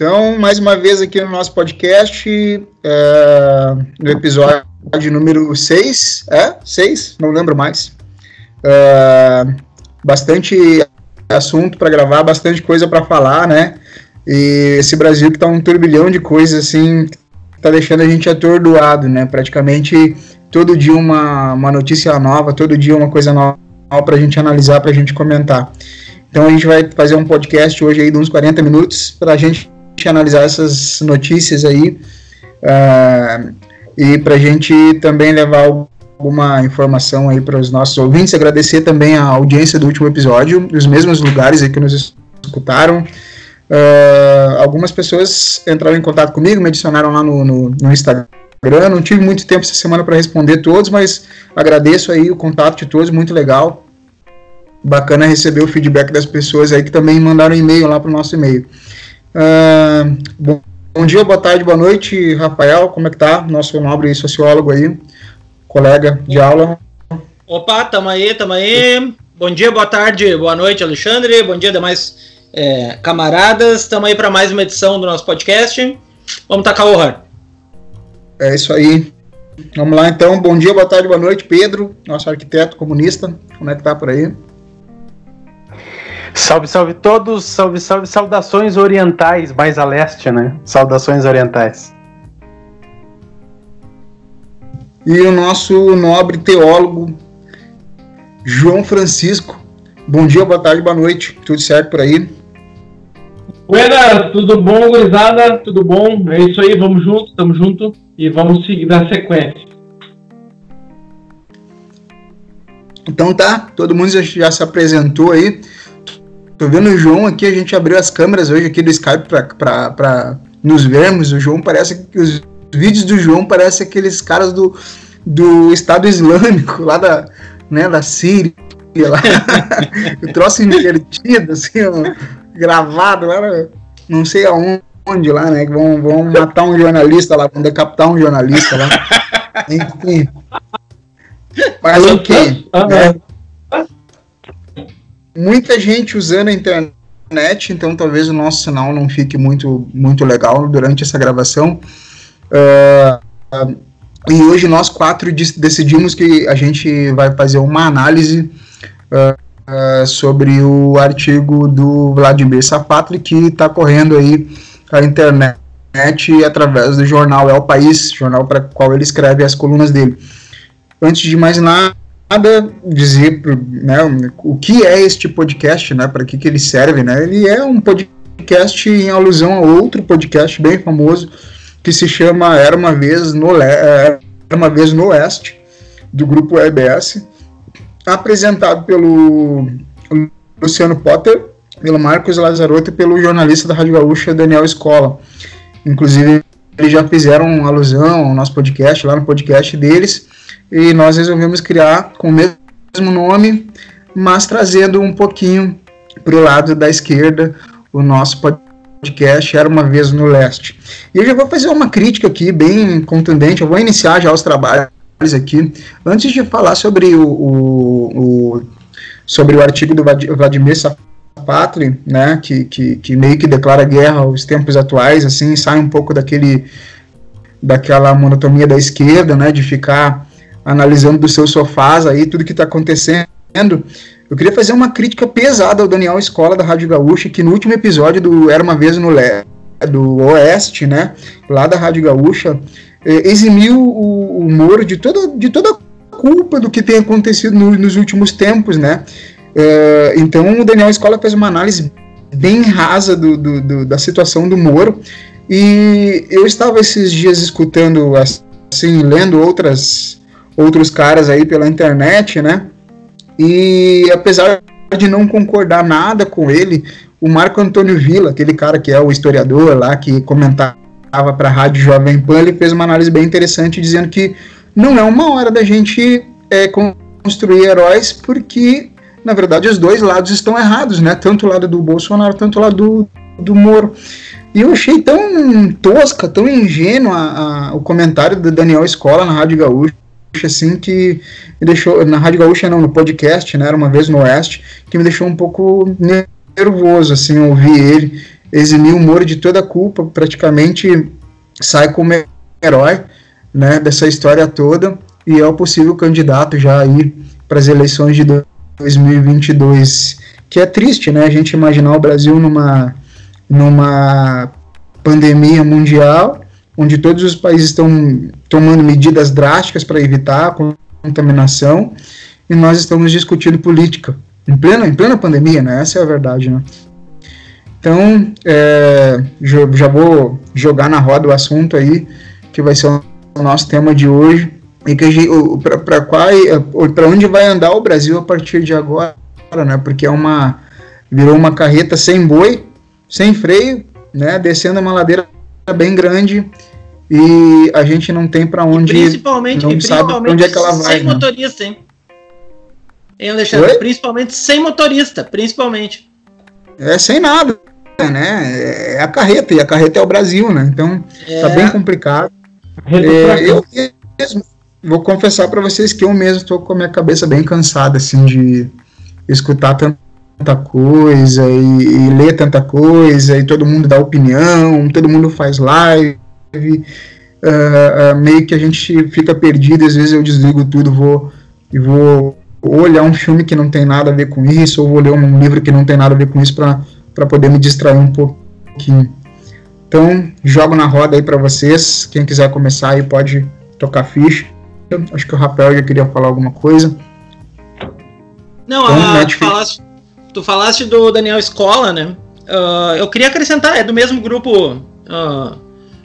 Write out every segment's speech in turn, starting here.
Então, mais uma vez aqui no nosso podcast, é, no episódio número 6, é? 6? Não lembro mais. É, bastante assunto para gravar, bastante coisa para falar, né? E esse Brasil que tá um turbilhão de coisas, assim, tá deixando a gente atordoado, né? Praticamente todo dia uma, uma notícia nova, todo dia uma coisa nova para a gente analisar, para a gente comentar. Então a gente vai fazer um podcast hoje aí de uns 40 minutos para a gente analisar essas notícias aí uh, e para a gente também levar alguma informação aí para os nossos ouvintes. Agradecer também a audiência do último episódio, dos mesmos lugares aí que nos escutaram. Uh, algumas pessoas entraram em contato comigo, me adicionaram lá no, no, no Instagram. Não tive muito tempo essa semana para responder todos, mas agradeço aí o contato de todos, muito legal. Bacana receber o feedback das pessoas aí que também mandaram e-mail lá para o nosso e-mail. Uh, bom, bom, dia, boa tarde, boa noite, Rafael, como é que tá? Nosso nobre sociólogo aí, colega de aula. Opa, tamo aí, tamo aí. Bom dia, boa tarde, boa noite, Alexandre. Bom dia, demais é, camaradas. Tamo aí para mais uma edição do nosso podcast. Vamos tacar o horror. É isso aí. Vamos lá então. Bom dia, boa tarde, boa noite, Pedro, nosso arquiteto comunista. Como é que tá por aí? Salve, salve todos, salve, salve, saudações orientais, mais a leste, né? Saudações orientais. E o nosso nobre teólogo, João Francisco. Bom dia, boa tarde, boa noite. Tudo certo por aí? Buenas, tudo bom, gurizada? Tudo bom? É isso aí, vamos junto, tamo junto e vamos seguir na sequência. Então tá, todo mundo já, já se apresentou aí. Tô vendo o João aqui, a gente abriu as câmeras hoje aqui do Skype para nos vermos. O João parece que os vídeos do João parecem aqueles caras do, do Estado Islâmico, lá da, né, da Síria. Lá. o troço invertido, assim, ó, gravado lá, não sei aonde lá, né? Que vão, vão matar um jornalista lá, vão decapitar um jornalista lá. Enfim. Mas o okay, Né? Muita gente usando a internet, então talvez o nosso sinal não fique muito, muito legal durante essa gravação. Uh, e hoje nós quatro decidimos que a gente vai fazer uma análise uh, uh, sobre o artigo do Vladimir Sapatli que está correndo aí a internet através do jornal É o País, jornal para qual ele escreve as colunas dele. Antes de mais nada, nada dizer né, o que é este podcast, né, para que, que ele serve. Né? Ele é um podcast em alusão a outro podcast bem famoso que se chama Era uma vez no, Le Era uma vez no Oeste, do grupo EBS, apresentado pelo Luciano Potter, pelo Marcos Lazarotto e pelo jornalista da Rádio Gaúcha, Daniel Escola. Inclusive, eles já fizeram alusão ao nosso podcast, lá no podcast deles, e nós resolvemos criar com o mesmo nome, mas trazendo um pouquinho para o lado da esquerda o nosso podcast Era Uma Vez no Leste. E eu já vou fazer uma crítica aqui bem contundente, eu vou iniciar já os trabalhos aqui. Antes de falar sobre o, o, o sobre o artigo do Vladimir Sapatli, né, que, que, que meio que declara guerra aos tempos atuais, assim, sai um pouco daquele daquela monotonia da esquerda, né, de ficar analisando dos seus sofás aí tudo que está acontecendo. Eu queria fazer uma crítica pesada ao Daniel Escola da Rádio Gaúcha, que no último episódio do Era uma vez no Le do Oeste, né, lá da Rádio Gaúcha, eh, eximiu o, o Moro de toda, de toda a culpa do que tem acontecido no, nos últimos tempos, né. Eh, então o Daniel Escola fez uma análise bem rasa do, do, do, da situação do Moro, e eu estava esses dias escutando, assim, lendo outras outros caras aí pela internet, né? E apesar de não concordar nada com ele, o Marco Antônio Villa, aquele cara que é o historiador lá que comentava para a Rádio Jovem Pan, ele fez uma análise bem interessante dizendo que não é uma hora da gente é, construir heróis, porque na verdade os dois lados estão errados, né? Tanto o lado do Bolsonaro, tanto o lado do, do Moro. E eu achei tão tosca, tão ingênua o comentário do Daniel Escola na Rádio Gaúcha assim que me deixou na Rádio Gaúcha não no podcast né era uma vez no Oeste que me deixou um pouco nervoso assim ouvir ele eximir o Moro de toda a culpa, praticamente sai como herói né, dessa história toda e é o possível candidato já aí para as eleições de 2022. Que é triste, né, a gente imaginar o Brasil numa, numa pandemia mundial, onde todos os países estão tomando medidas drásticas para evitar a contaminação, e nós estamos discutindo política em plena, em plena pandemia, né? Essa é a verdade, né? Então, é, já vou jogar na roda o assunto aí, que vai ser o nosso tema de hoje, e que para para onde vai andar o Brasil a partir de agora, né? Porque é uma virou uma carreta sem boi, sem freio, né? Descendo uma ladeira bem grande e a gente não tem para onde, principalmente, não sabe onde é que ela vai. Sem né? motorista, hein? Hein, Alexandre? Oi? Principalmente sem motorista, principalmente. É sem nada, né? É a carreta, e a carreta é o Brasil, né? Então é. tá bem complicado. É, eu mesmo vou confessar para vocês que eu mesmo estou com a minha cabeça bem cansada, assim, de escutar tanta coisa e, e, ler tanta coisa e todo mundo dá opinião, todo mundo faz live, uh, uh, meio que a gente fica perdido, às vezes eu desligo tudo vou, e vou olhar um filme que não tem nada a ver com isso, ou vou ler um livro que não tem nada a ver com isso para poder me distrair um pouquinho. Então, jogo na roda aí para vocês. Quem quiser começar aí pode tocar ficha. Acho que o Rapel já queria falar alguma coisa. Não, então, a, falaste, tu, falaste, do Daniel Escola, né? Uh, eu queria acrescentar, é do mesmo grupo uh,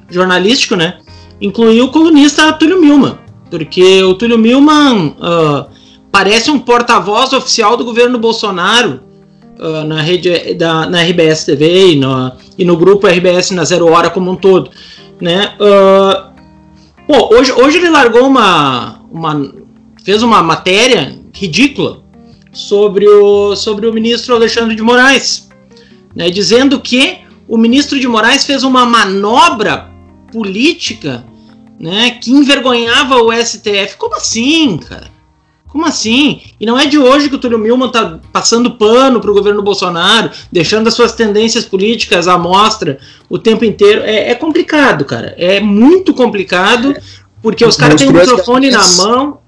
jornalístico, né? Incluiu o colunista Túlio Milman, porque o Túlio Milman uh, parece um porta-voz oficial do governo Bolsonaro na rede da na RBS TV e no, e no grupo RBS na Zero Hora como um todo, né? Hoje, hoje ele largou uma, uma fez uma matéria ridícula sobre o sobre o ministro Alexandre de Moraes, né? Dizendo que o ministro de Moraes fez uma manobra política, né? Que envergonhava o STF. Como assim, cara? Como assim? E não é de hoje que o Túlio Milman está passando pano para o governo Bolsonaro, deixando as suas tendências políticas à mostra o tempo inteiro. É, é complicado, cara. É muito complicado, porque os caras têm o microfone na mão.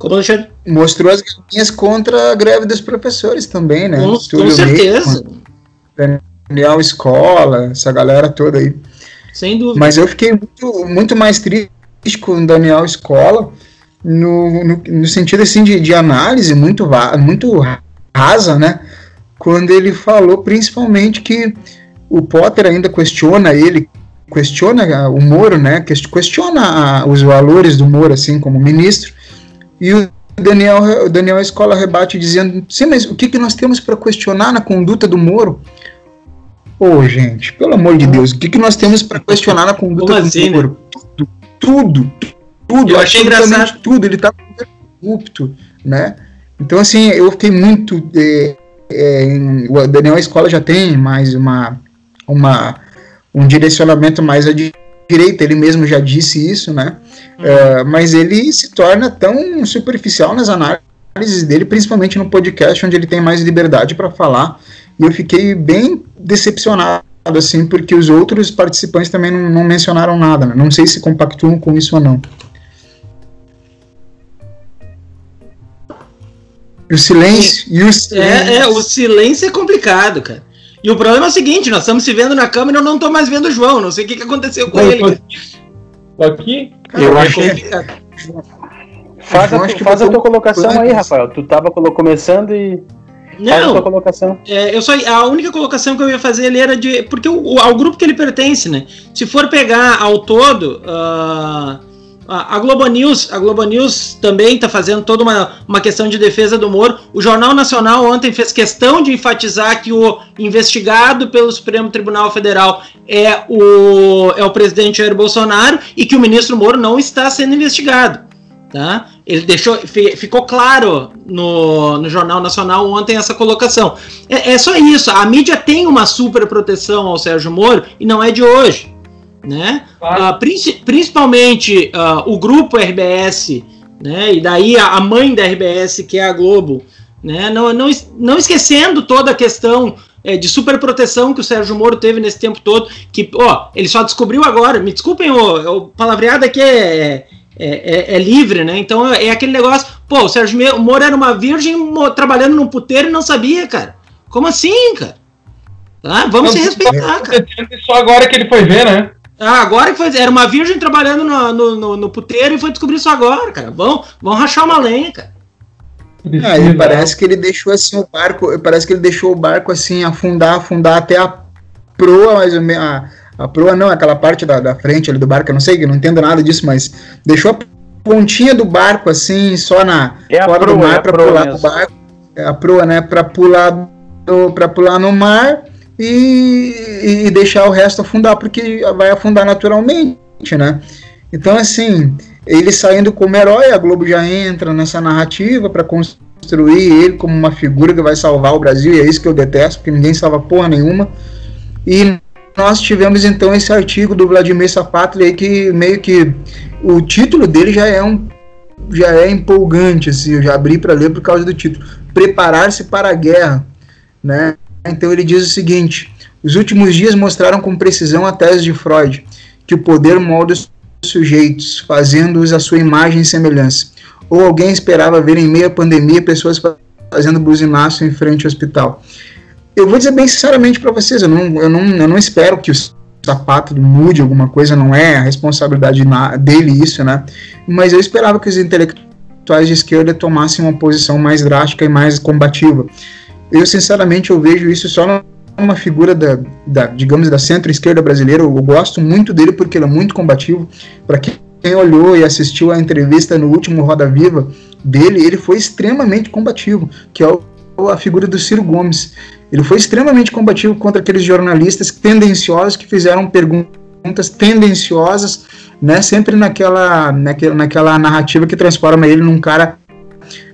Como Alexandre? Mostrou as galinhas contra a greve dos professores também, né? Com, com certeza. Daniel Escola, essa galera toda aí. Sem dúvida. Mas eu fiquei muito, muito mais triste com o Daniel Escola no, no, no sentido assim de, de análise muito, muito rasa, né? Quando ele falou principalmente que o Potter ainda questiona ele, questiona o Moro, né? Questiona os valores do Moro, assim, como ministro, e o Daniel, o Daniel Escola rebate dizendo: sim, mas o que, que nós temos para questionar na conduta do Moro? Ô, oh, gente, pelo amor de Deus, o que, que nós temos para questionar na conduta Como do assim, Moro? Né? Tudo, tudo, tudo, eu achei engraçado. tudo, ele tá corrupto, né? Então, assim, eu fiquei muito. É, é, o Daniel Escola já tem mais uma, uma, um direcionamento mais à direita, ele mesmo já disse isso, né? Uhum. É, mas ele se torna tão superficial nas análises dele, principalmente no podcast, onde ele tem mais liberdade para falar. E eu fiquei bem decepcionado, assim, porque os outros participantes também não, não mencionaram nada. Né? Não sei se compactuam com isso ou não. O silêncio. E o silêncio. É, é, o silêncio é complicado, cara. E o problema é o seguinte: nós estamos se vendo na câmera e eu não estou mais vendo o João. Não sei o que, que aconteceu com eu ele. Tô aqui? Cara, eu acho que. Faz, a, tu, faz a tua colocação aí, Rafael. Tu tava começando e. Não, faz a tua colocação. É, eu só, a única colocação que eu ia fazer ele era de. Porque o, ao grupo que ele pertence, né? Se for pegar ao todo. Uh, a Globo News, a Globo News também está fazendo toda uma, uma questão de defesa do Moro. O Jornal Nacional ontem fez questão de enfatizar que o investigado pelo Supremo Tribunal Federal é o, é o presidente Jair Bolsonaro e que o ministro Moro não está sendo investigado. Tá? Ele deixou, ficou claro no, no Jornal Nacional ontem essa colocação. É, é só isso. A mídia tem uma super proteção ao Sérgio Moro e não é de hoje né? Claro. Uh, principalmente uh, o grupo RBS, né? E daí a, a, mãe da RBS, que é a Globo, né? Não, não, não esquecendo toda a questão é, de superproteção que o Sérgio Moro teve nesse tempo todo, que, ó, ele só descobriu agora, me desculpem, o, o palavreado aqui é, é, é, é, livre, né? Então é aquele negócio, pô, o Sérgio Moro era uma virgem trabalhando num puteiro e não sabia, cara. Como assim, cara? Tá? Vamos não, se respeitar, cara. Só agora que ele foi ver, né? Ah, agora que foi. Era uma virgem trabalhando no, no, no, no puteiro e foi descobrir isso agora, cara. Vão, vão rachar uma lenha, cara. Ah, ele parece que ele deixou assim o barco, parece que ele deixou o barco assim afundar, afundar até a proa, mais ou menos. A, a proa não, aquela parte da, da frente ali do barco, eu não sei, eu não entendo nada disso, mas deixou a pontinha do barco assim, só na é fora proa, do mar é para pular mesmo. do barco. É a proa, né, para pular para pular no mar e, e deixar o resto afundar, porque vai afundar naturalmente, né? Então, assim, ele saindo como herói, a Globo já entra nessa narrativa para construir ele como uma figura que vai salvar o Brasil, e é isso que eu detesto, porque ninguém salva porra nenhuma. E nós tivemos então esse artigo do Vladimir Safatli aí que meio que o título dele já é um já é empolgante assim, eu já abri para ler por causa do título, preparar-se para a guerra, né? Então ele diz o seguinte: os últimos dias mostraram com precisão a tese de Freud, que o poder molda os sujeitos, fazendo-os a sua imagem e semelhança. Ou alguém esperava ver em meio à pandemia pessoas fazendo buzinaço em frente ao hospital. Eu vou dizer bem sinceramente para vocês, eu não, eu, não, eu não espero que o sapato mude alguma coisa, não é a responsabilidade dele isso, né? Mas eu esperava que os intelectuais de esquerda tomassem uma posição mais drástica e mais combativa. Eu, sinceramente, eu vejo isso só uma figura da, da digamos, da centro-esquerda brasileira. Eu gosto muito dele porque ele é muito combativo. Para quem olhou e assistiu a entrevista no último Roda Viva dele, ele foi extremamente combativo, que é o, a figura do Ciro Gomes. Ele foi extremamente combativo contra aqueles jornalistas tendenciosos que fizeram perguntas tendenciosas, né, sempre naquela, naquela, naquela narrativa que transforma ele num cara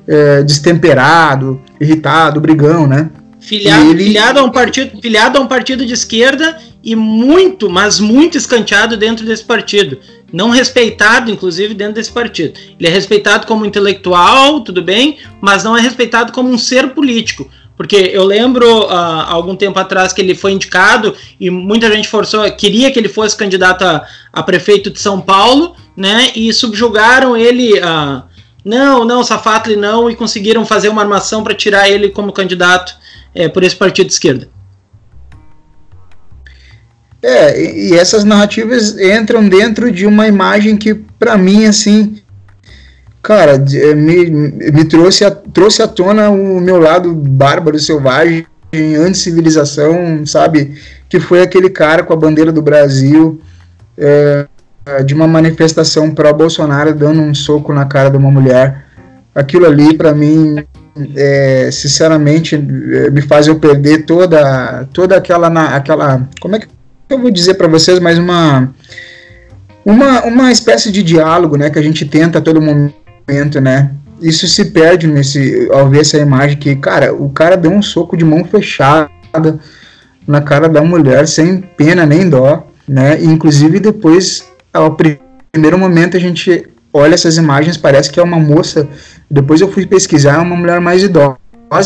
é, destemperado, irritado, brigão, né? Filiado, ele... filiado, a um partido, filiado a um partido de esquerda e muito, mas muito escanteado dentro desse partido. Não respeitado, inclusive, dentro desse partido. Ele é respeitado como intelectual, tudo bem, mas não é respeitado como um ser político. Porque eu lembro uh, algum tempo atrás que ele foi indicado e muita gente forçou, queria que ele fosse candidato a, a prefeito de São Paulo, né? E subjugaram ele. Uh, não, não, Safatli não, e conseguiram fazer uma armação para tirar ele como candidato é, por esse partido de esquerda. É, e essas narrativas entram dentro de uma imagem que, para mim, assim, cara, é, me, me trouxe, a, trouxe à tona o meu lado bárbaro, selvagem, anti-civilização, sabe? Que foi aquele cara com a bandeira do Brasil, é, de uma manifestação pró-Bolsonaro dando um soco na cara de uma mulher. Aquilo ali, para mim, é, sinceramente, é, me faz eu perder toda, toda aquela, aquela. Como é que eu vou dizer para vocês? Mais uma, uma, uma espécie de diálogo, né? Que a gente tenta a todo momento, né? Isso se perde nesse, ao ver essa imagem que, cara, o cara deu um soco de mão fechada na cara da mulher sem pena nem dó, né? Inclusive depois ao primeiro momento a gente olha essas imagens, parece que é uma moça. Depois eu fui pesquisar, é uma mulher mais idosa,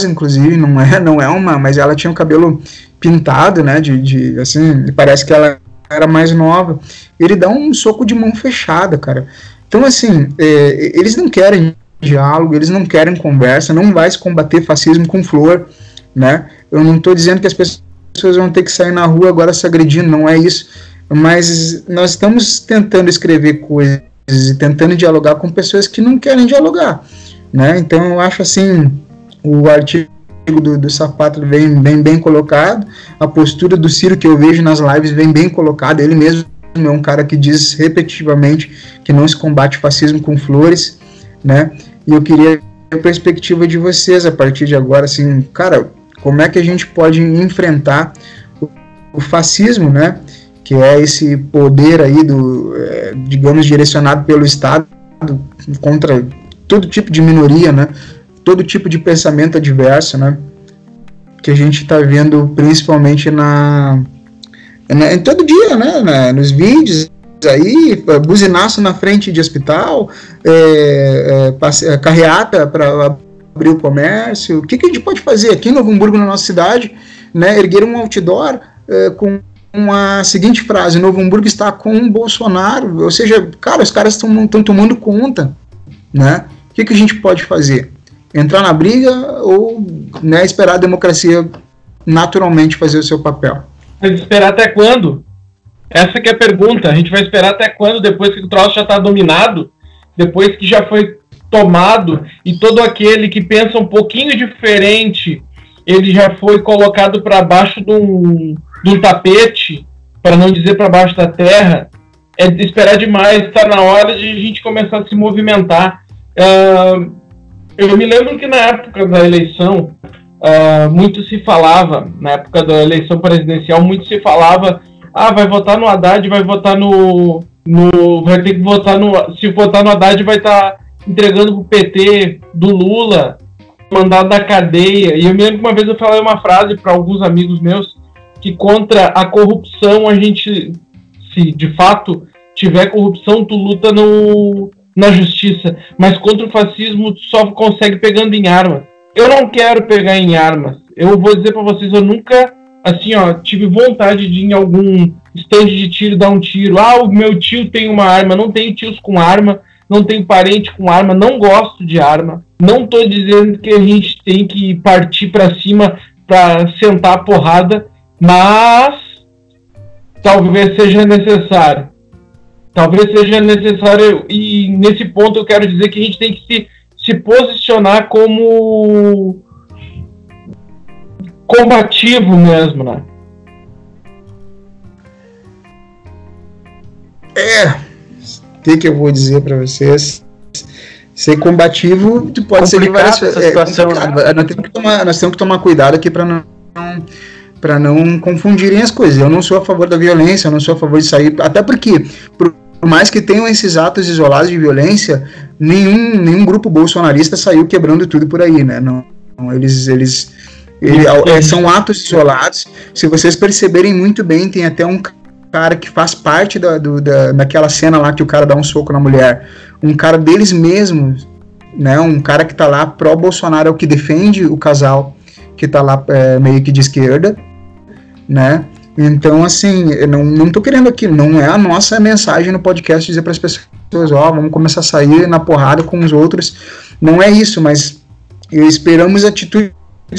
inclusive, não é, não é uma, mas ela tinha o cabelo pintado, né? De, de assim, parece que ela era mais nova. Ele dá um soco de mão fechada, cara. Então, assim, é, eles não querem diálogo, eles não querem conversa, não vai se combater fascismo com flor, né? Eu não estou dizendo que as pessoas vão ter que sair na rua agora se agredindo, não é isso mas nós estamos tentando escrever coisas e tentando dialogar com pessoas que não querem dialogar, né? Então eu acho assim o artigo do, do Sapato vem bem bem colocado, a postura do Ciro que eu vejo nas lives vem bem colocada, ele mesmo é um cara que diz repetitivamente que não se combate fascismo com flores, né? E eu queria a perspectiva de vocês a partir de agora, assim, cara, como é que a gente pode enfrentar o, o fascismo, né? Que é esse poder aí do, é, digamos, direcionado pelo Estado contra todo tipo de minoria, né? Todo tipo de pensamento adverso, né? Que a gente está vendo principalmente na, na, todo dia, né? Na, nos vídeos aí, buzinaço na frente de hospital, é, é, carreata para abrir o comércio. O que, que a gente pode fazer aqui em Novo Hamburgo, na nossa cidade? né, ergueram um outdoor uh, com uma seguinte frase: Novo Hamburgo está com o Bolsonaro. Ou seja, cara, os caras estão tomando conta. Né? O que, que a gente pode fazer? Entrar na briga ou né, esperar a democracia naturalmente fazer o seu papel? Esperar até quando? Essa que é a pergunta. A gente vai esperar até quando, depois que o troço já está dominado, depois que já foi tomado e todo aquele que pensa um pouquinho diferente, ele já foi colocado para baixo de um, um tapete, para não dizer para baixo da terra, é esperar demais. Está na hora de a gente começar a se movimentar. Uh, eu me lembro que na época da eleição, uh, muito se falava, na época da eleição presidencial, muito se falava ah, vai votar no Haddad, vai votar no. no vai ter que votar no. Se votar no Haddad, vai estar tá entregando pro PT do Lula, mandado da cadeia. E eu me lembro que uma vez eu falei uma frase para alguns amigos meus que contra a corrupção a gente, se de fato tiver corrupção, tu luta no, na justiça. Mas contra o fascismo, tu só consegue pegando em armas. Eu não quero pegar em armas. Eu vou dizer para vocês, eu nunca assim, ó, tive vontade de ir em algum estande de tiro dar um tiro. Ah, o meu tio tem uma arma, não tenho tios com arma, não tenho parente com arma, não gosto de arma. Não tô dizendo que a gente tem que partir para cima para sentar a porrada, mas talvez seja necessário. Talvez seja necessário e nesse ponto eu quero dizer que a gente tem que se, se posicionar como combativo mesmo, né? É, o que, que eu vou dizer para vocês? Ser combativo pode ser que várias essa é. Né? Nós, temos que tomar, nós temos que tomar cuidado aqui para não para não confundirem as coisas. Eu não sou a favor da violência, eu não sou a favor de sair, até porque por mais que tenham esses atos isolados de violência, nenhum, nenhum grupo bolsonarista saiu quebrando tudo por aí, né? Não, eles eles ele, é, são atos isolados. Se vocês perceberem muito bem, tem até um cara que faz parte da, do, da, daquela cena lá que o cara dá um soco na mulher. Um cara deles mesmos, né? Um cara que tá lá pró-Bolsonaro, é o que defende o casal, que tá lá é, meio que de esquerda, né? Então, assim, eu não, não tô querendo aqui, não é a nossa mensagem no podcast dizer para as pessoas, ó, oh, vamos começar a sair na porrada com os outros. Não é isso, mas esperamos atitude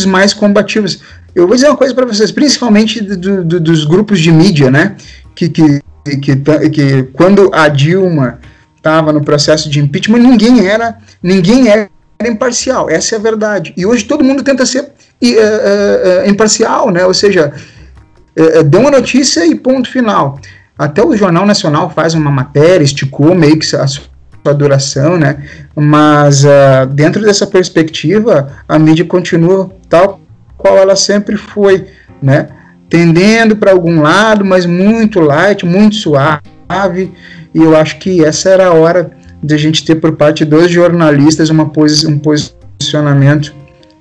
mais combativos. Eu vou dizer uma coisa para vocês, principalmente do, do, dos grupos de mídia, né? Que, que, que, que quando a Dilma estava no processo de impeachment, ninguém era, ninguém era imparcial. Essa é a verdade. E hoje todo mundo tenta ser uh, uh, imparcial, né? Ou seja, uh, deu uma notícia e ponto final. Até o Jornal Nacional faz uma matéria, esticou meio que a sua duração, né? Mas uh, dentro dessa perspectiva, a mídia continua tal qual ela sempre foi, né? Tendendo para algum lado, mas muito light, muito suave. E eu acho que essa era a hora de a gente ter por parte dos jornalistas uma posi um posicionamento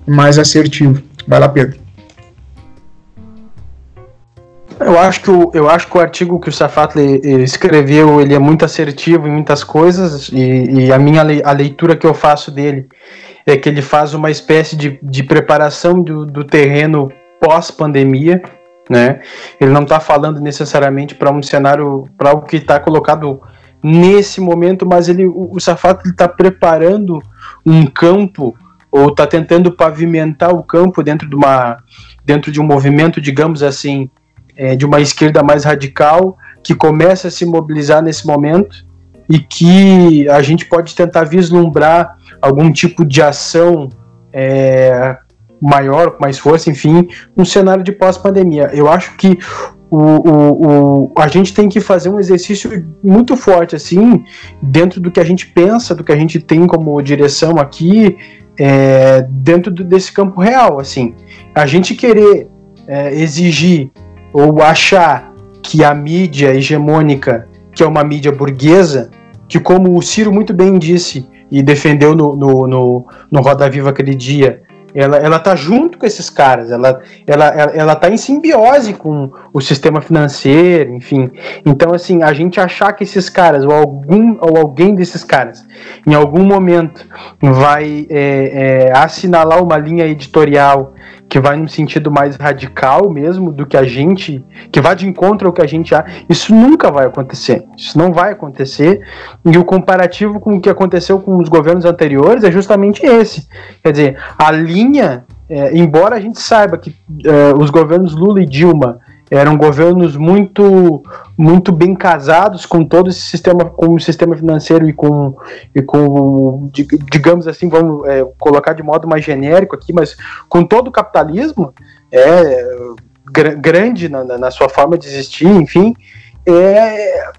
mais assertivo. Vai lá, Pedro. Eu acho que o, eu acho que o artigo que o Safatli escreveu ele é muito assertivo em muitas coisas e, e a minha a leitura que eu faço dele é que ele faz uma espécie de, de preparação do, do terreno pós-pandemia, né? Ele não está falando necessariamente para um cenário para o que está colocado nesse momento, mas ele o, o Safatli está preparando um campo ou está tentando pavimentar o campo dentro de uma dentro de um movimento, digamos assim, é, de uma esquerda mais radical que começa a se mobilizar nesse momento e que a gente pode tentar vislumbrar algum tipo de ação é, maior, com mais força, enfim, um cenário de pós-pandemia. Eu acho que o, o, o, a gente tem que fazer um exercício muito forte, assim, dentro do que a gente pensa, do que a gente tem como direção aqui, é, dentro do, desse campo real, assim. A gente querer é, exigir ou achar que a mídia hegemônica, que é uma mídia burguesa, que como o Ciro muito bem disse e defendeu no, no, no, no Roda Viva aquele dia, ela, ela tá junto com esses caras, ela, ela, ela, ela tá em simbiose com o sistema financeiro, enfim. Então, assim, a gente achar que esses caras, ou algum, ou alguém desses caras, em algum momento vai é, é, assinalar uma linha editorial que vai num sentido mais radical mesmo do que a gente, que vai de encontro ao que a gente há, isso nunca vai acontecer. Isso não vai acontecer. E o comparativo com o que aconteceu com os governos anteriores é justamente esse. Quer dizer, a linha, é, embora a gente saiba que é, os governos Lula e Dilma eram governos muito muito bem casados com todo esse sistema com o sistema financeiro e com e com digamos assim vamos é, colocar de modo mais genérico aqui mas com todo o capitalismo é gr grande na, na, sua forma de existir enfim é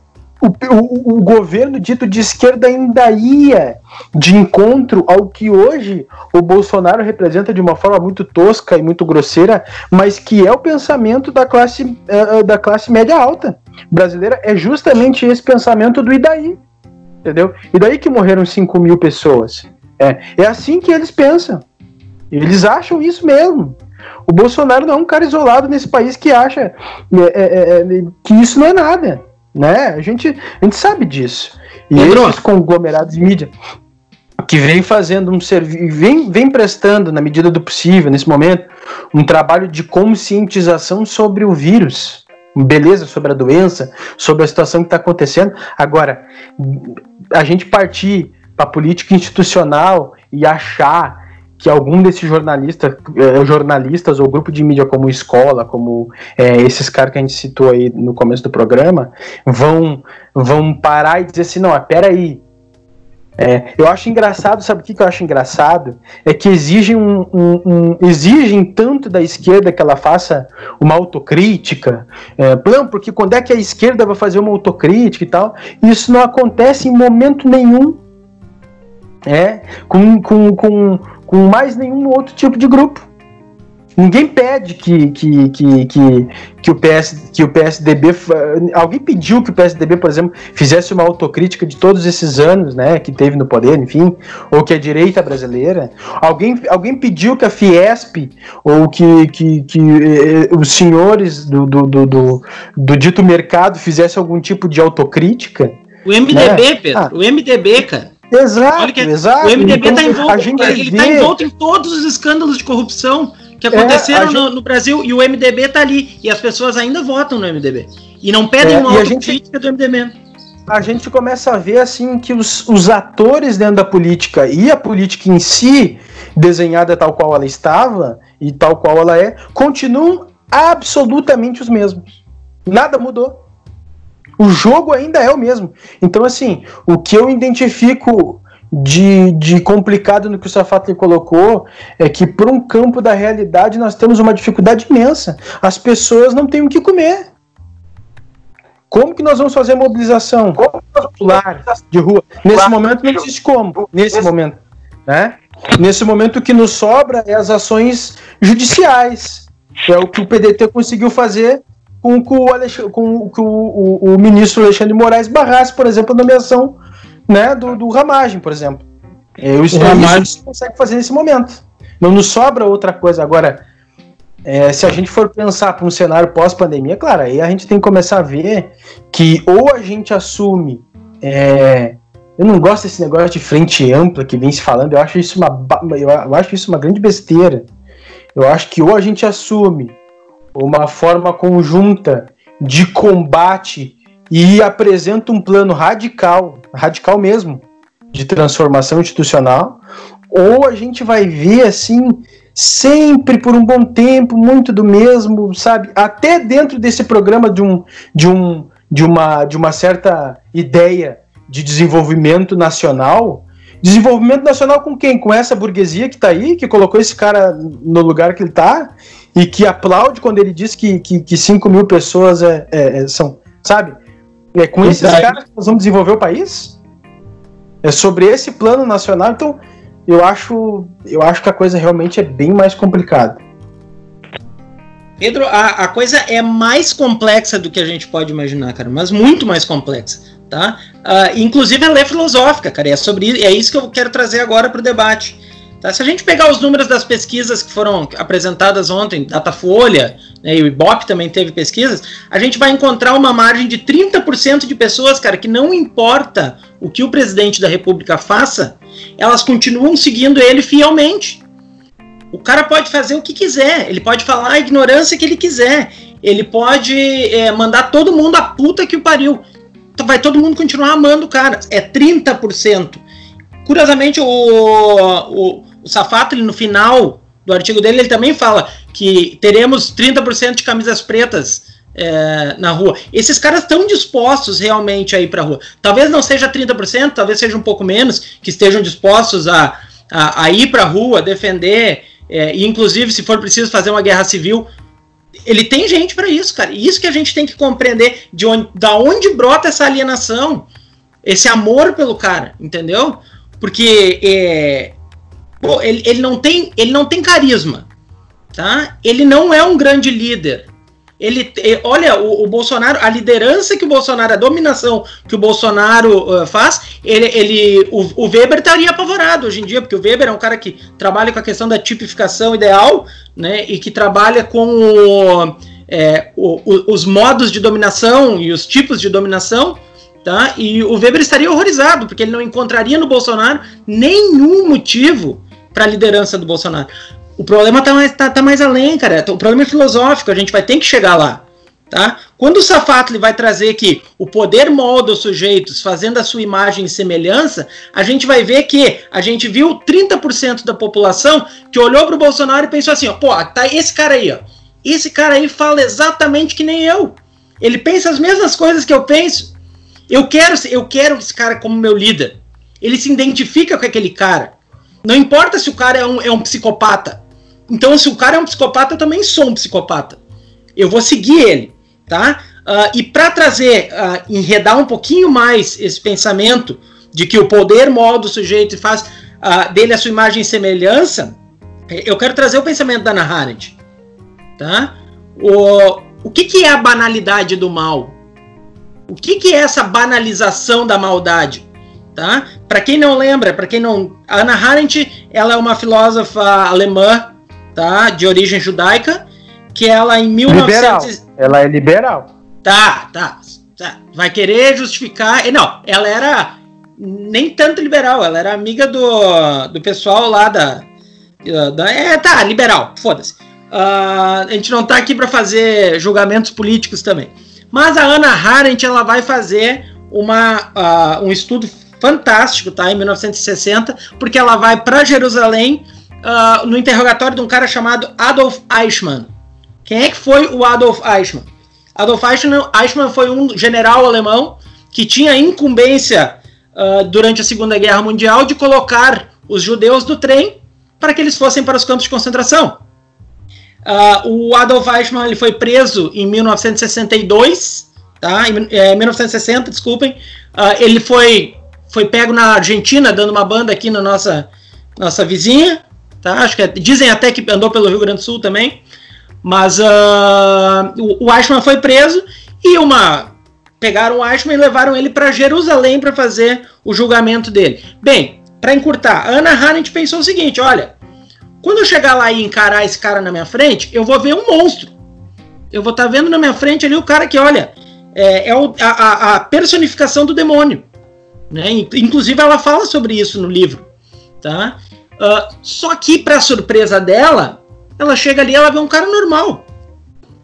o, o, governo dito de esquerda ainda ia de encontro ao que hoje o Bolsonaro representa de uma forma muito tosca e muito grosseira, mas que é o pensamento da classe, uh, da classe média alta brasileira, é justamente esse pensamento do Idaí, entendeu? E daí que morreram 5 mil pessoas. É, é assim que eles pensam. Eles acham isso mesmo. O Bolsonaro não é um cara isolado nesse país que acha é, é, que isso não é nada né? A gente, a gente sabe disso. E Pedro. esses conglomerados de mídia que vem fazendo um serviço, vem, vem prestando, na medida do possível, nesse momento, um trabalho de conscientização sobre o vírus, beleza, sobre a doença, sobre a situação que está acontecendo. Agora, a gente partir para a política institucional e achar que algum desses jornalistas, eh, jornalistas ou grupo de mídia como escola, como é, esses caras que a gente citou aí no começo do programa, vão, vão parar e dizer assim, não, peraí, é, eu acho engraçado, sabe o que, que eu acho engraçado? É que exigem, um, um, um, exigem tanto da esquerda que ela faça uma autocrítica, é, porque quando é que a esquerda vai fazer uma autocrítica e tal? Isso não acontece em momento nenhum. É, com, com, com, com mais nenhum outro tipo de grupo. Ninguém pede que, que, que, que, que, o, PS, que o PSDB. Alguém pediu que o PSDB, por exemplo, fizesse uma autocrítica de todos esses anos né, que teve no poder, enfim, ou que a direita brasileira. Alguém, alguém pediu que a Fiesp ou que, que, que eh, os senhores do, do, do, do, do dito mercado fizesse algum tipo de autocrítica. O MDB, né? Pedro, ah. o MDB, cara. Exato, que, exato. O MDB está então, envolto, ele está envolto em todos os escândalos de corrupção que aconteceram é, no, gente... no, Brasil e o MDB está ali. E as pessoas ainda votam no MDB. E não pedem é, uma autocrítica gente... do MDB. A gente começa a ver assim que os, os atores dentro da política e a política em si, desenhada tal qual ela estava e tal qual ela é, continuam absolutamente os mesmos. Nada mudou. O jogo ainda é o mesmo. Então, assim, o que eu identifico de, de complicado no que o Safatli colocou é que, para um campo da realidade, nós temos uma dificuldade imensa. As pessoas não têm o que comer. Como que nós vamos fazer mobilização popular de rua? Nesse momento não existe como. Nesse momento, né? Nesse momento o que nos sobra é as ações judiciais. É o que o PDT conseguiu fazer com que o, com que o, o, o, ministro Alexandre Moraes barrasse, por exemplo, a nomeação né, do, do Ramagem, por exemplo. É, o Ramagem consegue fazer nesse momento. Não nos sobra outra coisa. Agora, é, se a gente for pensar para um cenário pós-pandemia, claro, aí a gente tem que começar a ver que ou a gente assume. É, eu não gosto desse negócio de frente ampla que vem se falando, eu acho isso uma, eu acho isso uma grande besteira. Eu acho que ou a gente assume uma forma conjunta de combate e apresenta um plano radical, radical mesmo, de transformação institucional, ou a gente vai ver assim sempre por um bom tempo muito do mesmo, sabe? Até dentro desse programa de um de um de uma de uma certa ideia de desenvolvimento nacional, desenvolvimento nacional com quem? Com essa burguesia que está aí, que colocou esse cara no lugar que ele está e que aplaude quando ele diz que, que, que 5 mil pessoas é, é, é, são, sabe? É com esses caras que nós vamos desenvolver o país? É sobre esse plano nacional, então eu acho, eu acho que a coisa realmente é bem mais complicada. Pedro, a, a coisa é mais complexa do que a gente pode imaginar, cara, mas muito mais complexa, tá? Uh, inclusive ela é filosófica, cara, é sobre é isso que eu quero trazer agora para o debate. Tá? Se a gente pegar os números das pesquisas que foram apresentadas ontem, Datafolha, né, e o Ibope também teve pesquisas, a gente vai encontrar uma margem de 30% de pessoas, cara, que não importa o que o presidente da República faça, elas continuam seguindo ele fielmente. O cara pode fazer o que quiser, ele pode falar a ignorância que ele quiser, ele pode é, mandar todo mundo a puta que o pariu. Então vai todo mundo continuar amando o cara. É 30%. Curiosamente, o, o, o Safato, no final do artigo dele, ele também fala que teremos 30% de camisas pretas é, na rua. Esses caras estão dispostos realmente a ir para a rua. Talvez não seja 30%, talvez seja um pouco menos, que estejam dispostos a, a, a ir para a rua, defender, é, e inclusive, se for preciso fazer uma guerra civil. Ele tem gente para isso, cara. E isso que a gente tem que compreender de onde, da onde brota essa alienação, esse amor pelo cara, entendeu? Porque é, pô, ele, ele, não tem, ele não tem carisma tá? Ele não é um grande líder. Ele, olha, o, o, Bolsonaro, a liderança que o Bolsonaro, a dominação que o Bolsonaro uh, faz, ele, ele o, o, Weber estaria apavorado hoje em dia, porque o Weber é um cara que trabalha com a questão da tipificação ideal, né, e que trabalha com o, é, os modos de dominação e os tipos de dominação, tá? E o Weber estaria horrorizado, porque ele não encontraria no Bolsonaro nenhum motivo para a liderança do Bolsonaro. O problema tá mais, tá, tá mais além, cara. O problema é filosófico, a gente vai ter que chegar lá. Tá? Quando o Safatli vai trazer que o poder molda os sujeitos fazendo a sua imagem e semelhança, a gente vai ver que a gente viu 30% da população que olhou para o Bolsonaro e pensou assim: ó, pô, tá esse cara aí, ó. Esse cara aí fala exatamente que nem eu. Ele pensa as mesmas coisas que eu penso. Eu quero, eu quero esse cara como meu líder. Ele se identifica com aquele cara. Não importa se o cara é um, é um psicopata. Então, se o cara é um psicopata, eu também sou um psicopata. Eu vou seguir ele, tá? Uh, e para trazer, uh, enredar um pouquinho mais esse pensamento de que o poder molda o sujeito e faz uh, dele a sua imagem e semelhança, eu quero trazer o pensamento da Ana Arendt, tá? O, o que, que é a banalidade do mal? O que, que é essa banalização da maldade? Tá? Para quem não lembra, para quem não, a Ana Arendt, ela é uma filósofa alemã tá? De origem judaica, que ela em 1900 liberal. Ela é liberal. Tá, tá, tá. Vai querer justificar. Não, ela era nem tanto liberal, ela era amiga do, do pessoal lá da, da é, tá, liberal, foda-se. Uh, a gente não tá aqui para fazer julgamentos políticos também. Mas a Ana Arendt ela vai fazer uma, uh, um estudo fantástico, tá? Em 1960, porque ela vai para Jerusalém uh, no interrogatório de um cara chamado Adolf Eichmann. Quem é que foi o Adolf Eichmann? Adolf Eichmann, Eichmann foi um general alemão que tinha incumbência uh, durante a Segunda Guerra Mundial de colocar os judeus do trem para que eles fossem para os campos de concentração. Uh, o Adolf Eichmann ele foi preso em 1962, tá? Em é, 1960, desculpem. Uh, ele foi, foi pego na Argentina, dando uma banda aqui na nossa, nossa vizinha tá? Acho que é, dizem até que andou pelo Rio Grande do Sul também. Mas uh, o, o Eichmann foi preso e uma pegaram o Eichmann e levaram ele para Jerusalém para fazer o julgamento dele. Bem, para encurtar, a Ana Arendt pensou o seguinte: olha, quando eu chegar lá e encarar esse cara na minha frente, eu vou ver um monstro. Eu vou estar tá vendo na minha frente ali o cara que, olha, é, é o, a, a, personificação do demônio. Né? Inclusive, ela fala sobre isso no livro. Tá? Uh, só que, para surpresa dela, ela chega ali ela vê um cara normal.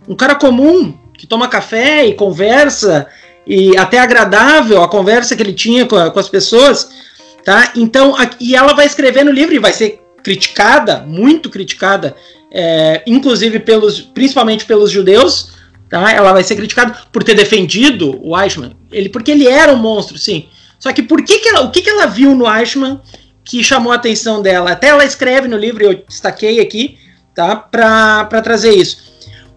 Um cara comum, que toma café e conversa, e até agradável a conversa que ele tinha com, com as pessoas. Tá? Então, a, e ela vai escrever no livro e vai ser criticada, muito criticada, é, inclusive pelos, principalmente pelos judeus, tá? Ela vai ser criticada por ter defendido o Eichmann, ele porque ele era um monstro, sim. Só que por que, que ela, o que, que ela viu no Eichmann que chamou a atenção dela. Até ela escreve no livro, eu destaquei aqui, tá? Para trazer isso.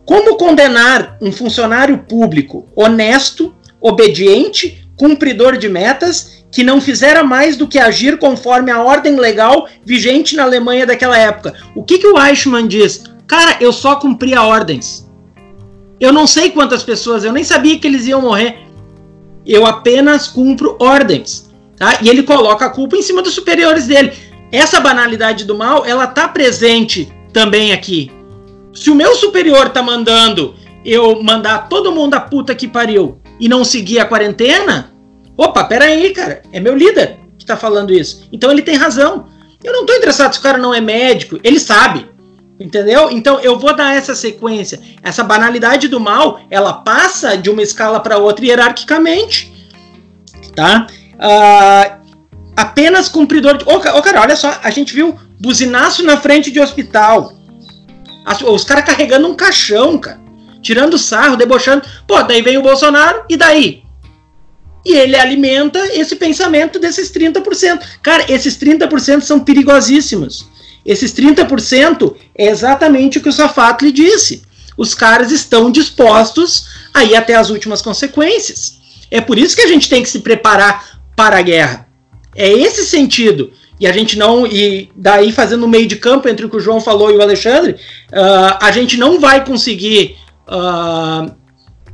Como condenar um funcionário público honesto, obediente, cumpridor de metas, que não fizera mais do que agir conforme a ordem legal vigente na Alemanha daquela época? O que, que o Eichmann diz? Cara, eu só cumpria ordens. Eu não sei quantas pessoas, eu nem sabia que eles iam morrer. Eu apenas cumpro ordens. Tá? E ele coloca a culpa em cima dos superiores dele. Essa banalidade do mal, ela tá presente também aqui. Se o meu superior tá mandando eu mandar todo mundo a puta que pariu e não seguir a quarentena, opa, pera aí, cara, é meu líder que tá falando isso. Então ele tem razão. Eu não tô interessado se o cara não é médico, ele sabe. Entendeu? Então eu vou dar essa sequência. Essa banalidade do mal, ela passa de uma escala para outra hierarquicamente. Tá? Uh, apenas cumpridor de. Ô, oh, cara, olha só, a gente viu buzinaço na frente de hospital. As, os caras carregando um caixão, cara. Tirando sarro, debochando. Pô, daí vem o Bolsonaro, e daí? E ele alimenta esse pensamento desses 30%. Cara, esses 30% são perigosíssimos. Esses 30% é exatamente o que o Safato lhe disse. Os caras estão dispostos a ir até as últimas consequências. É por isso que a gente tem que se preparar para a guerra. É esse sentido. E a gente não. E daí, fazendo o meio de campo entre o que o João falou e o Alexandre, uh, a gente não vai conseguir uh,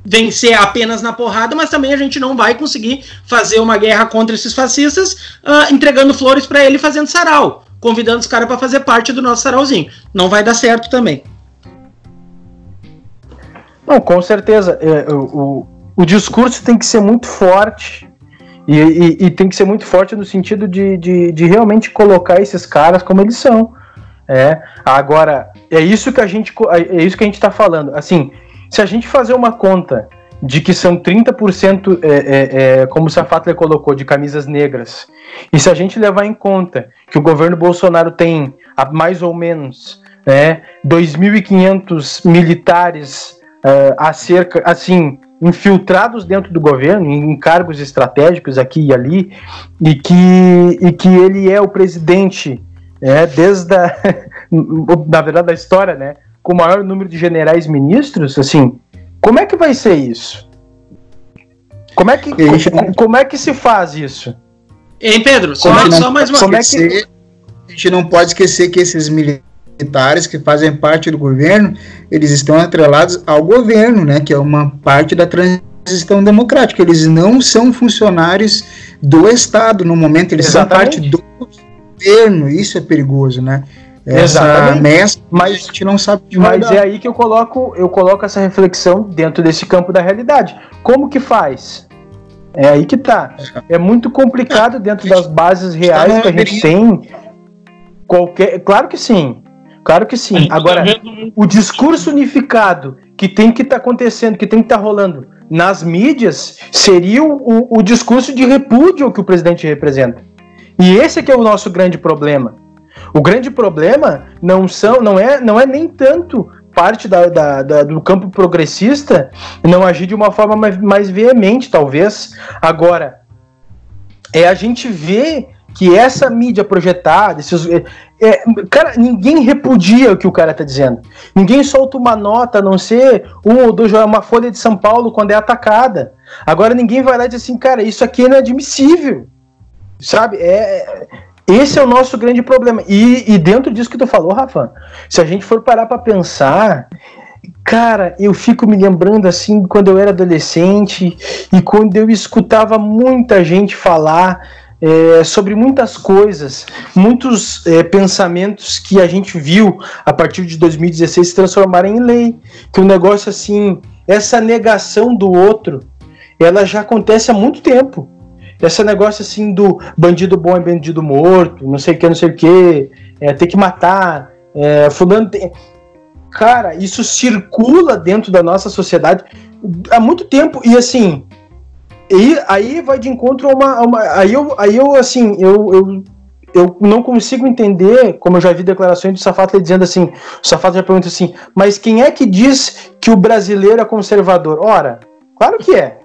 vencer apenas na porrada, mas também a gente não vai conseguir fazer uma guerra contra esses fascistas uh, entregando flores para ele fazendo sarau convidando os caras para fazer parte do nosso sarauzinho. Não vai dar certo também. Não, com certeza. É, o, o, discurso tem que ser muito forte. E, e, e, tem que ser muito forte no sentido de, de, de realmente colocar esses caras como eles são. É. Agora, é isso que a gente é isso que a gente está falando. Assim, se a gente fazer uma conta de que são 30%, é, é, é, como o Safatler colocou, de camisas negras. E se a gente levar em conta que o governo Bolsonaro tem mais ou menos né, 2.500 militares uh, acerca, assim, infiltrados dentro do governo, em cargos estratégicos aqui e ali, e que, e que ele é o presidente, é, desde a, na verdade, da história, né, com o maior número de generais ministros, assim, como é que vai ser isso? Como é que, como, como é que se faz isso? Hein, Pedro? Só, é só mais uma como vez. É que... A gente não pode esquecer que esses militares que fazem parte do governo, eles estão atrelados ao governo, né? Que é uma parte da transição democrática. Eles não são funcionários do Estado no momento, eles Exatamente. são parte do governo. Isso é perigoso, né? Essa mescla, mas a gente não sabe de Mas é aí que eu coloco, eu coloco essa reflexão dentro desse campo da realidade. Como que faz? É aí que tá. É muito complicado dentro das bases reais que a gente tem. Qualquer, claro que sim. Claro que sim. Tá Agora, o discurso unificado que tem que estar tá acontecendo, que tem que estar tá rolando nas mídias, seria o, o discurso de repúdio que o presidente representa. E esse é que é o nosso grande problema o grande problema não são, não é, não é nem tanto parte da, da, da, do campo progressista não agir de uma forma mais, mais veemente, talvez. Agora, é a gente ver que essa mídia projetada, esses, é, é, cara, ninguém repudia o que o cara tá dizendo. Ninguém solta uma nota, a não ser um ou dois, uma folha de São Paulo quando é atacada. Agora ninguém vai lá e diz assim, cara, isso aqui é inadmissível. Sabe? É, esse é o nosso grande problema. E, e dentro disso que tu falou, Rafa, se a gente for parar para pensar, cara, eu fico me lembrando assim quando eu era adolescente e quando eu escutava muita gente falar é, sobre muitas coisas, muitos é, pensamentos que a gente viu a partir de 2016 se transformarem em lei. Que o um negócio assim, essa negação do outro, ela já acontece há muito tempo. Esse negócio assim do bandido bom é bandido morto, não sei o que, não sei o que, é, tem que matar, é, fulano tem... Cara, isso circula dentro da nossa sociedade há muito tempo e assim, e aí vai de encontro a uma, a uma aí eu, aí eu assim, eu, eu eu não consigo entender, como eu já vi declarações do Safato dizendo assim, o Safato já pergunta assim, mas quem é que diz que o brasileiro é conservador? Ora, claro que é.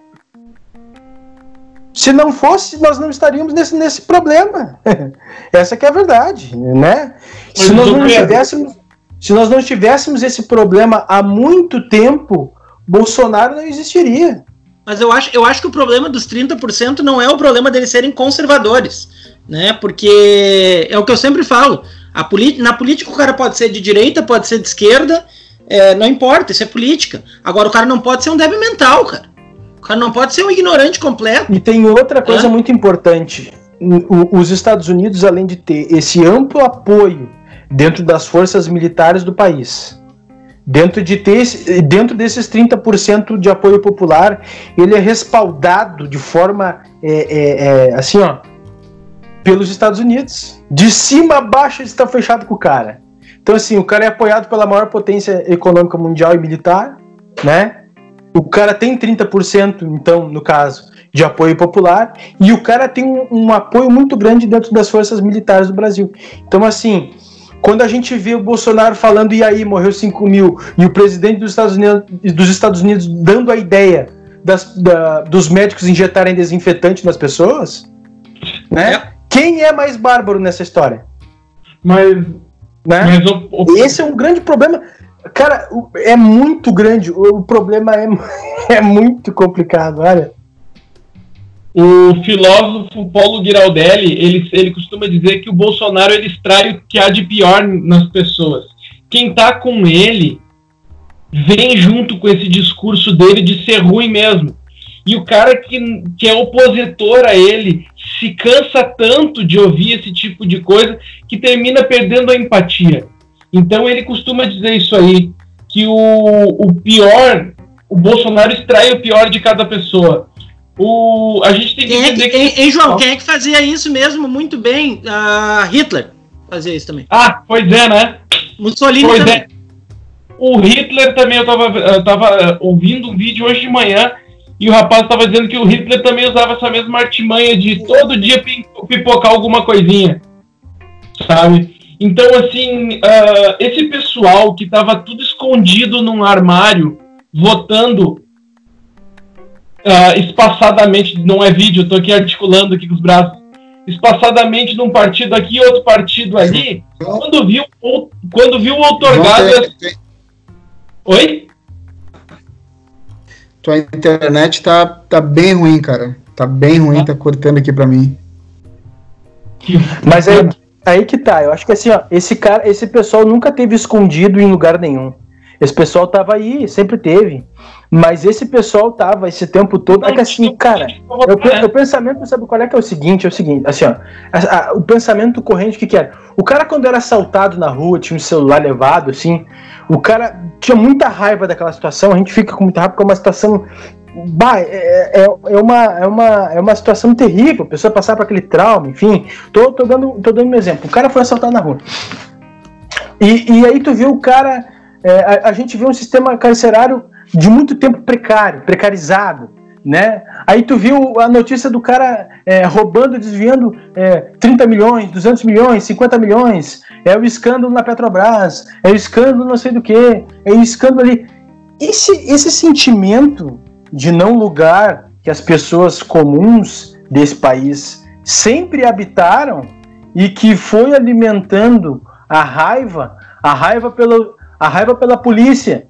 Se não fosse, nós não estaríamos nesse, nesse problema. Essa que é a verdade, né? Se nós, não tivéssemos, se nós não tivéssemos esse problema há muito tempo, Bolsonaro não existiria. Mas eu acho, eu acho que o problema dos 30% não é o problema deles serem conservadores, né? Porque é o que eu sempre falo. A na política o cara pode ser de direita, pode ser de esquerda, é, não importa, isso é política. Agora o cara não pode ser um débil mental, cara. Cara não pode ser um ignorante completo. E tem outra coisa muito importante. os Estados Unidos, além de ter esse amplo apoio dentro das forças militares do país, Dentro, de ter, dentro desses 30% de apoio popular, ele é respaldado de forma é, é, é, assim, ó, pelos Estados Unidos. De cima a baixo ele está fechado com o cara. Então, assim, o cara é apoiado pela maior potência econômica mundial e militar, né? O cara tem 30%, então, no caso, de apoio popular, e o cara tem um, um apoio muito grande dentro das forças militares do Brasil. Então, assim, quando a gente vê o Bolsonaro falando, e aí, morreu 5 mil, e o presidente dos Estados Unidos, dos Estados Unidos dando a ideia das, da, dos médicos injetarem desinfetante nas pessoas, né? É. Quem é mais bárbaro nessa história? Mas, né? mas o, o... esse é um grande problema. Cara, é muito grande. O problema é, é muito complicado, olha. O filósofo Paulo Giraldelli, ele, ele costuma dizer que o Bolsonaro ele extrai o que há de pior nas pessoas. Quem tá com ele vem junto com esse discurso dele de ser ruim mesmo. E o cara que, que é opositor a ele se cansa tanto de ouvir esse tipo de coisa que termina perdendo a empatia. Então ele costuma dizer isso aí, que o, o pior, o Bolsonaro extrai o pior de cada pessoa. O, a gente tem que quem entender é que, que... Hein, João, quem é que fazia isso mesmo muito bem? Uh, Hitler fazia isso também. Ah, pois é, né? Mussolini pois também. É. O Hitler também, eu tava, eu tava ouvindo um vídeo hoje de manhã e o rapaz estava dizendo que o Hitler também usava essa mesma artimanha de todo dia pipocar alguma coisinha, sabe? Então, assim, uh, esse pessoal que estava tudo escondido num armário, votando uh, espaçadamente, não é vídeo, estou aqui articulando aqui com os braços, espaçadamente num partido aqui, outro partido ali, quando viu, quando viu o outorgado... Oi? Tua internet tá, tá bem ruim, cara. Tá bem ruim, ah. tá cortando aqui pra mim. Mas aí, aí que tá, eu acho que assim, ó, esse cara, esse pessoal nunca teve escondido em lugar nenhum. Esse pessoal tava aí, sempre teve. Mas esse pessoal tava esse tempo todo. É que assim, cara, o, pensamento, sabe qual é que é o seguinte? É o seguinte, assim, ó. A, a, o pensamento corrente, o que, que era? O cara, quando era assaltado na rua, tinha um celular levado, assim, o cara tinha muita raiva daquela situação, a gente fica com muita raiva porque é uma situação. Bah, é, é, é, uma, é, uma, é uma situação terrível, a pessoa passar por aquele trauma, enfim. Tô, tô, dando, tô dando um exemplo. O cara foi assaltado na rua. E, e aí tu vê o cara. É, a, a gente vê um sistema carcerário de muito tempo precário, precarizado, né? Aí tu viu a notícia do cara é, roubando, desviando é, 30 milhões, 200 milhões, 50 milhões, é o escândalo na Petrobras, é o escândalo não sei do que, é o escândalo ali. Esse, esse sentimento de não lugar que as pessoas comuns desse país sempre habitaram e que foi alimentando a raiva, a raiva pela, a raiva pela polícia,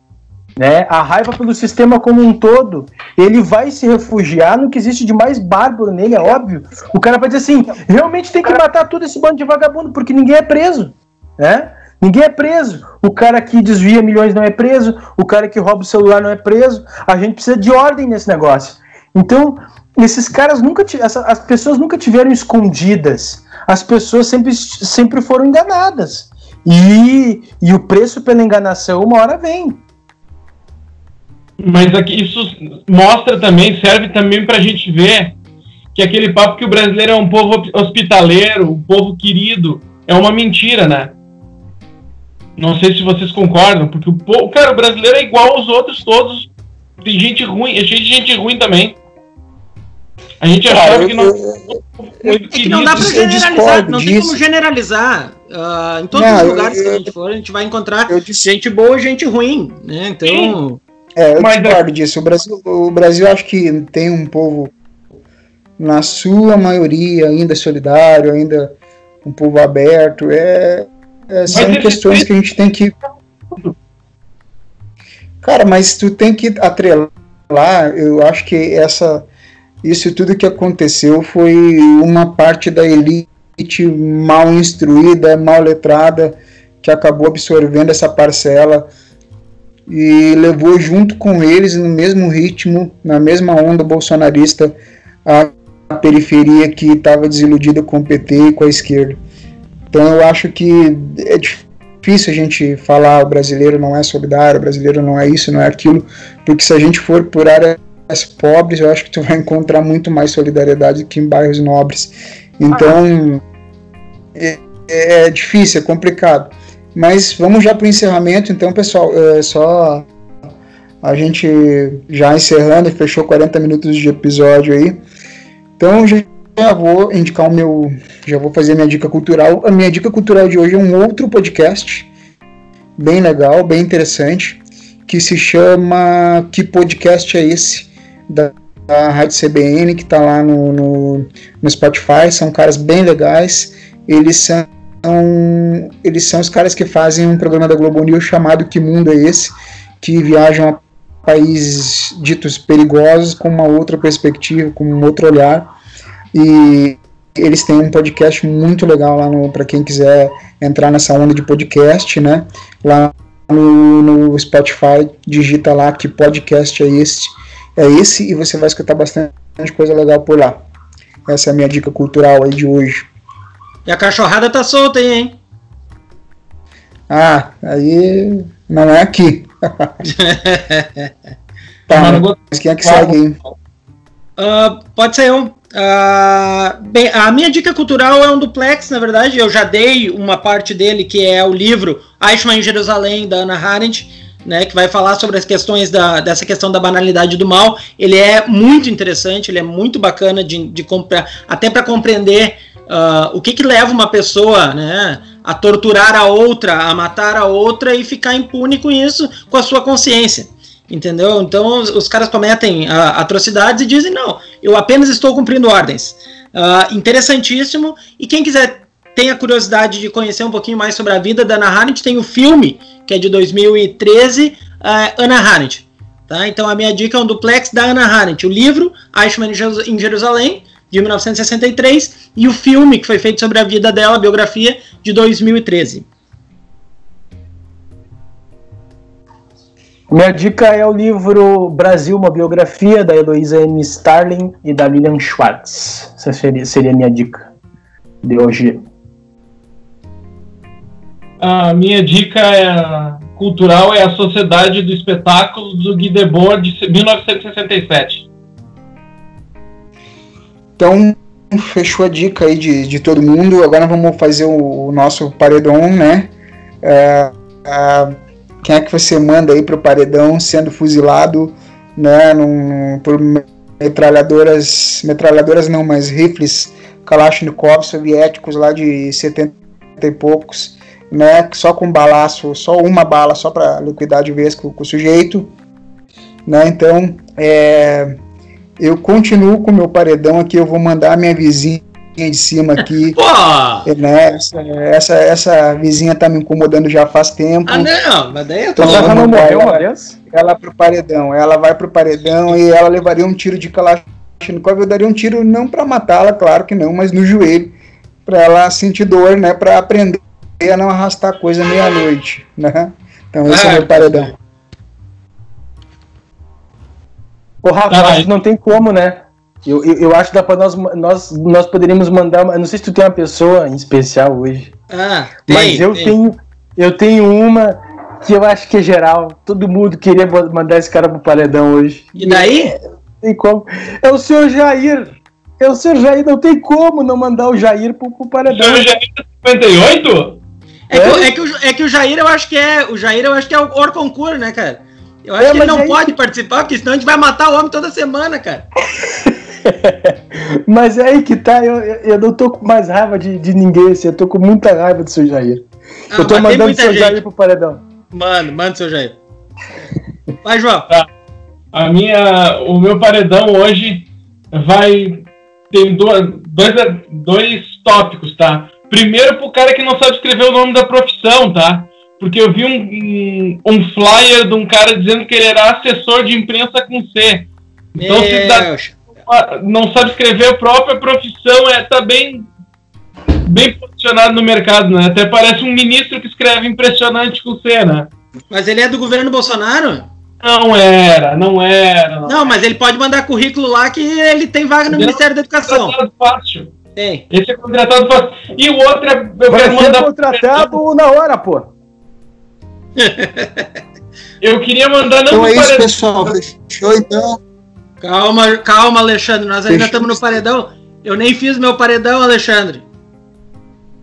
né? A raiva pelo sistema como um todo, ele vai se refugiar no que existe de mais bárbaro nele, é óbvio. O cara vai dizer assim: realmente tem que matar todo esse bando de vagabundo, porque ninguém é preso, né? Ninguém é preso. O cara que desvia milhões não é preso, o cara que rouba o celular não é preso. A gente precisa de ordem nesse negócio. Então, esses caras nunca essa, as pessoas nunca tiveram escondidas. As pessoas sempre, sempre foram enganadas. E, e o preço pela enganação uma hora vem. Mas aqui isso mostra também, serve também para a gente ver que aquele papo que o brasileiro é um povo hospitaleiro, um povo querido, é uma mentira, né? Não sei se vocês concordam, porque o povo, cara, o brasileiro é igual aos outros todos. Tem gente ruim, é cheio de gente ruim também. A gente achava que não. É que não dá pra generalizar, não tem como generalizar. Uh, em todos não, os lugares eu, eu, que a gente for, a gente vai encontrar gente boa e gente ruim, né? Então. Sim. É, eu Mas, é- discordo disso. O Brasil, o Brasil acho que tem um povo, na sua maioria, ainda solidário, ainda um povo aberto. É, é são questões que a gente tem que. Cara, mas tu tem que atrelar. Eu acho que essa, isso tudo que aconteceu foi uma parte da elite mal instruída, mal letrada, que acabou absorvendo essa parcela e levou junto com eles no mesmo ritmo, na mesma onda bolsonarista, a periferia que estava desiludida com o PT e com a esquerda. Então eu acho que é difícil a gente falar o brasileiro não é solidário, o brasileiro não é isso, não é aquilo, porque se a gente for por áreas pobres, eu acho que tu vai encontrar muito mais solidariedade que em bairros nobres. Então, é, é difícil, é complicado. Mas vamos já para o encerramento, então, pessoal, é só a gente já encerrando, fechou 40 minutos de episódio aí. Então, já já vou indicar o meu. Já vou fazer a minha dica cultural. A minha dica cultural de hoje é um outro podcast, bem legal, bem interessante, que se chama Que Podcast é Esse? Da, da Rádio CBN, que está lá no, no, no Spotify. São caras bem legais. Eles são. Eles são os caras que fazem um programa da Globo News chamado Que Mundo é Esse? Que viajam a países ditos perigosos com uma outra perspectiva, com um outro olhar e eles têm um podcast muito legal lá para quem quiser entrar nessa onda de podcast, né? Lá no, no, Spotify, digita lá que podcast é esse, é esse e você vai escutar bastante coisa legal por lá. Essa é a minha dica cultural aí de hoje. E a cachorrada tá solta aí, hein? Ah, aí não é aqui. tá, mas quem é que segue, hein? Uh, pode ser eu. Uh, bem, a minha dica cultural é um duplex, na verdade. Eu já dei uma parte dele, que é o livro Eichmann em Jerusalém, da Ana Arendt, né, que vai falar sobre as questões da, dessa questão da banalidade do mal. Ele é muito interessante, ele é muito bacana de, de comprar, até para compreender uh, o que, que leva uma pessoa né, a torturar a outra, a matar a outra e ficar impune com isso, com a sua consciência. Entendeu? Então os, os caras cometem uh, atrocidades e dizem: não, eu apenas estou cumprindo ordens. Uh, interessantíssimo. E quem quiser tem a curiosidade de conhecer um pouquinho mais sobre a vida da Ana Arendt, tem o filme, que é de 2013, uh, Ana Arendt. Tá? Então a minha dica é um duplex da Ana Arendt. O livro, Eichmann em Jerusalém, de 1963, e o filme que foi feito sobre a vida dela, a biografia, de 2013. Minha dica é o livro Brasil, uma biografia da Heloísa N. Starling e da Lilian Schwartz. Essa seria, seria a minha dica de hoje. A minha dica é, cultural é a Sociedade do Espetáculo do Guy Debord de 1967. Então, fechou a dica aí de, de todo mundo. Agora vamos fazer o, o nosso paredão, né? É, é, quem é que você manda aí pro paredão sendo fuzilado, né, num, por metralhadoras, metralhadoras não, mas rifles Kalashnikov soviéticos lá de 70 e poucos, né, só com balaço, só uma bala só para liquidar de vez com, com, o sujeito, né, então é, eu continuo com o meu paredão aqui, eu vou mandar minha vizinha de cima aqui. Pô! Né, essa, essa, essa, vizinha tá me incomodando já faz tempo. Ah, não, mas daí eu tô então, não morreu uma vez? Ela pro paredão, ela vai pro paredão e ela levaria um tiro de Kalashnikov. Eu daria um tiro não para matá-la, claro que não, mas no joelho, para ela sentir dor, né? Para aprender a não arrastar coisa meia-noite, né? Então esse é, é meu paredão. Ô, Rafa, ah, não tem como, né? Eu, eu, eu, acho que dá pra nós, nós, nós poderíamos mandar. Não sei se tu tem uma pessoa em especial hoje. Ah, tem, mas eu tem. tenho. Eu tenho uma que eu acho que é geral. Todo mundo queria mandar esse cara pro paredão hoje. E daí? tem como. É o senhor Jair. É o senhor Jair, não tem como não mandar o Jair pro, pro paredão. O senhor Jair 58? É, é? Que, é, que o, é que o Jair eu acho que é. O Jair eu acho que é o Orconcur, né, cara? Eu acho é, que ele não aí... pode participar, porque senão a gente vai matar o homem toda semana, cara. Mas é aí que tá, eu, eu não tô com mais raiva de, de ninguém, assim, eu tô com muita raiva do seu Jair. Ah, eu tô mandando o seu gente. Jair pro paredão. Mano, manda o seu Jair. Vai, João. Tá. A minha, o meu paredão hoje vai. Tem dois, dois, dois tópicos, tá? Primeiro, pro cara que não sabe escrever o nome da profissão, tá? Porque eu vi um, um, um flyer de um cara dizendo que ele era assessor de imprensa com C. Então, Meu se dá, não sabe escrever, a própria profissão é tá bem bem posicionado no mercado, né? Até parece um ministro que escreve impressionante com C, né? Mas ele é do governo Bolsonaro? Não era, não era. Não, não mas ele pode mandar currículo lá que ele tem vaga no ele Ministério é da Educação. Contratado fácil. Tem. Esse é contratado fácil. E o outro é. Eu Vai quero mandar. contratado na hora, pô. Eu queria mandar não Então é isso, pessoal. Fechou então. Calma, calma, Alexandre. Nós ainda estamos no paredão. Eu nem fiz meu paredão, Alexandre.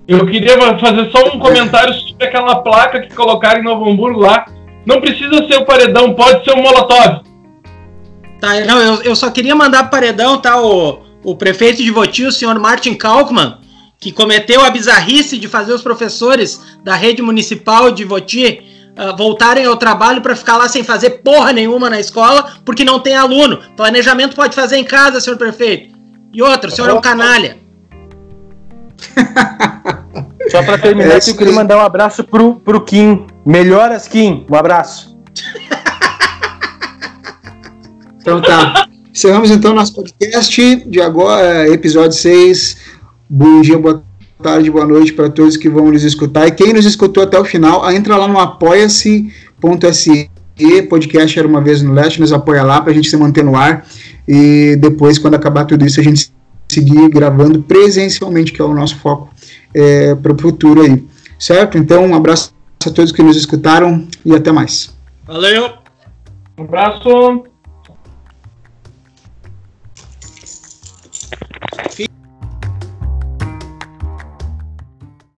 Eu queria fazer só um comentário sobre aquela placa que colocaram em Novo Hamburgo lá. Não precisa ser o paredão, pode ser o Molotov. Tá, não, eu, eu só queria mandar paredão, tá? O, o prefeito de Voti, o senhor Martin Kalkman, que cometeu a bizarrice de fazer os professores da rede municipal de Voti uh, voltarem ao trabalho para ficar lá sem fazer porra nenhuma na escola, porque não tem aluno. Planejamento pode fazer em casa, senhor prefeito. E outro, o senhor é um canalha. Só para terminar, é, eu queria mandar um abraço pro, pro Kim. Melhoras, Kim. Um abraço. então tá. Encerramos então nosso podcast de agora, episódio 6. Bom dia, boa tarde, boa noite para todos que vão nos escutar. E quem nos escutou até o final, entra lá no apoia-se.se podcast era uma vez no leste, nos apoia lá para a gente se manter no ar e depois, quando acabar tudo isso, a gente seguir gravando presencialmente, que é o nosso foco é, para o futuro aí. Certo? Então, um abraço a todos que nos escutaram e até mais. Valeu! Um abraço!